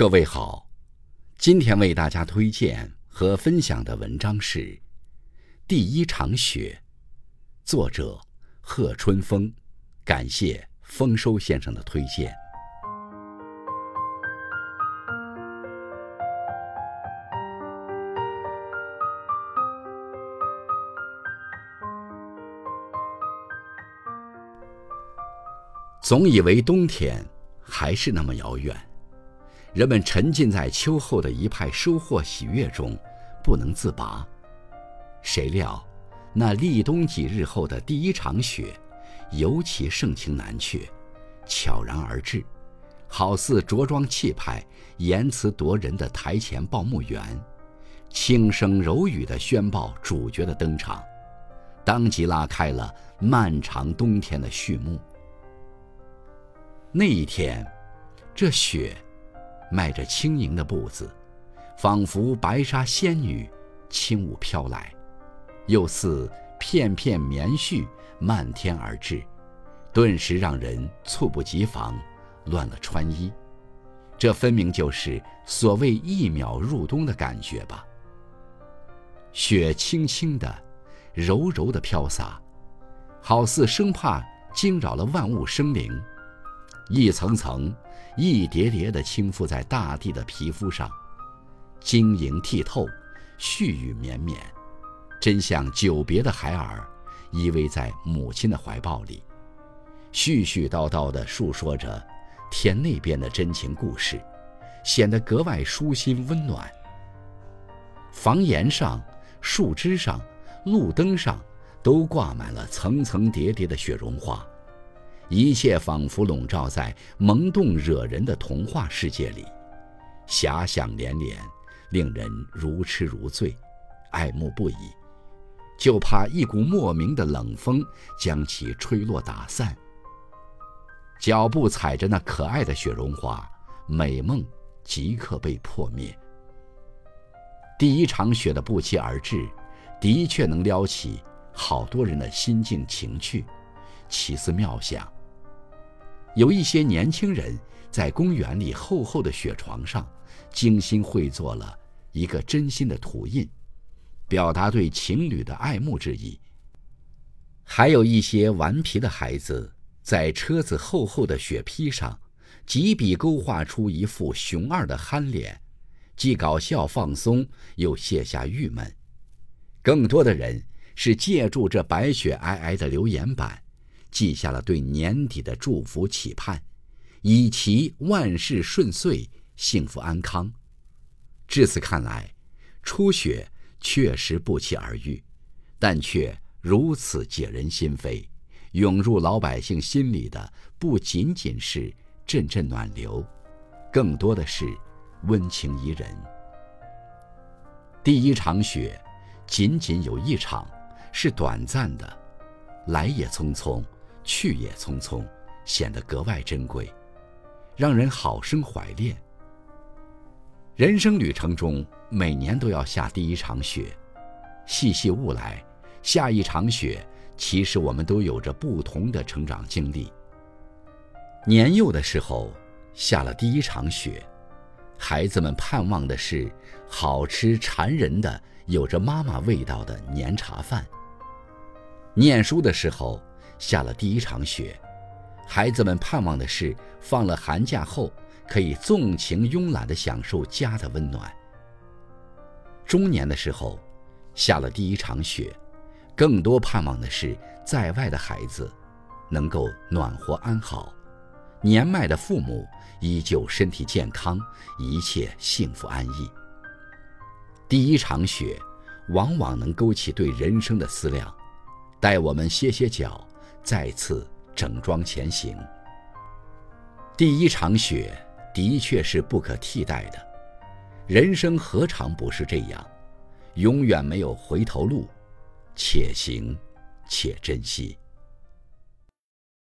各位好，今天为大家推荐和分享的文章是《第一场雪》，作者贺春风，感谢丰收先生的推荐。总以为冬天还是那么遥远。人们沉浸在秋后的一派收获喜悦中，不能自拔。谁料，那立冬几日后的第一场雪，尤其盛情难却，悄然而至，好似着装气派、言辞夺人的台前报幕员，轻声柔语地宣报主角的登场，当即拉开了漫长冬天的序幕。那一天，这雪。迈着轻盈的步子，仿佛白纱仙女轻舞飘来，又似片片棉絮漫天而至，顿时让人猝不及防，乱了穿衣。这分明就是所谓一秒入冬的感觉吧？雪轻轻的、柔柔的飘洒，好似生怕惊扰了万物生灵，一层层。一叠叠地倾覆在大地的皮肤上，晶莹剔透，絮语绵绵，真像久别的孩儿依偎在母亲的怀抱里，絮絮叨叨地述说着天那边的真情故事，显得格外舒心温暖。房檐上、树枝上、路灯上，都挂满了层层叠叠的雪绒花。一切仿佛笼罩在萌动惹人的童话世界里，遐想连连，令人如痴如醉，爱慕不已。就怕一股莫名的冷风将其吹落打散。脚步踩着那可爱的雪绒花，美梦即刻被破灭。第一场雪的不期而至，的确能撩起好多人的心境情趣，奇思妙想。有一些年轻人在公园里厚厚的雪床上，精心绘作了一个真心的图印，表达对情侣的爱慕之意。还有一些顽皮的孩子在车子厚厚的雪披上，几笔勾画出一副熊二的憨脸，既搞笑放松，又卸下郁闷。更多的人是借助这白雪皑皑的留言板。记下了对年底的祝福期盼，以祈万事顺遂、幸福安康。至此看来，初雪确实不期而遇，但却如此解人心扉，涌入老百姓心里的不仅仅是阵阵暖流，更多的是温情宜人。第一场雪，仅仅有一场，是短暂的，来也匆匆。去也匆匆，显得格外珍贵，让人好生怀恋。人生旅程中，每年都要下第一场雪，细细悟来，下一场雪，其实我们都有着不同的成长经历。年幼的时候，下了第一场雪，孩子们盼望的是好吃馋人的、有着妈妈味道的年茶饭。念书的时候。下了第一场雪，孩子们盼望的是放了寒假后可以纵情慵懒地享受家的温暖。中年的时候，下了第一场雪，更多盼望的是在外的孩子能够暖和安好，年迈的父母依旧身体健康，一切幸福安逸。第一场雪，往往能勾起对人生的思量，带我们歇歇脚。再次整装前行。第一场雪的确是不可替代的，人生何尝不是这样？永远没有回头路，且行且珍惜。